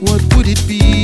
what would it be?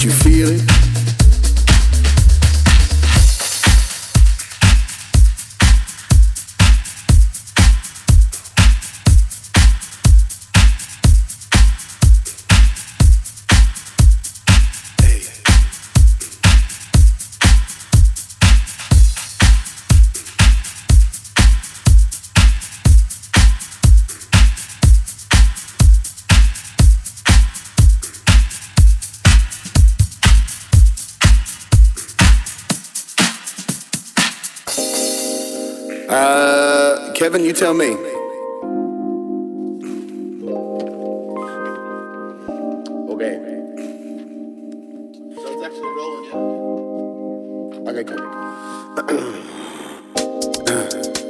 Kevin, you tell me. Okay. So it's actually rolling, yeah? Okay, cool.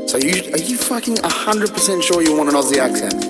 so you, are you fucking 100% sure you want an Aussie accent?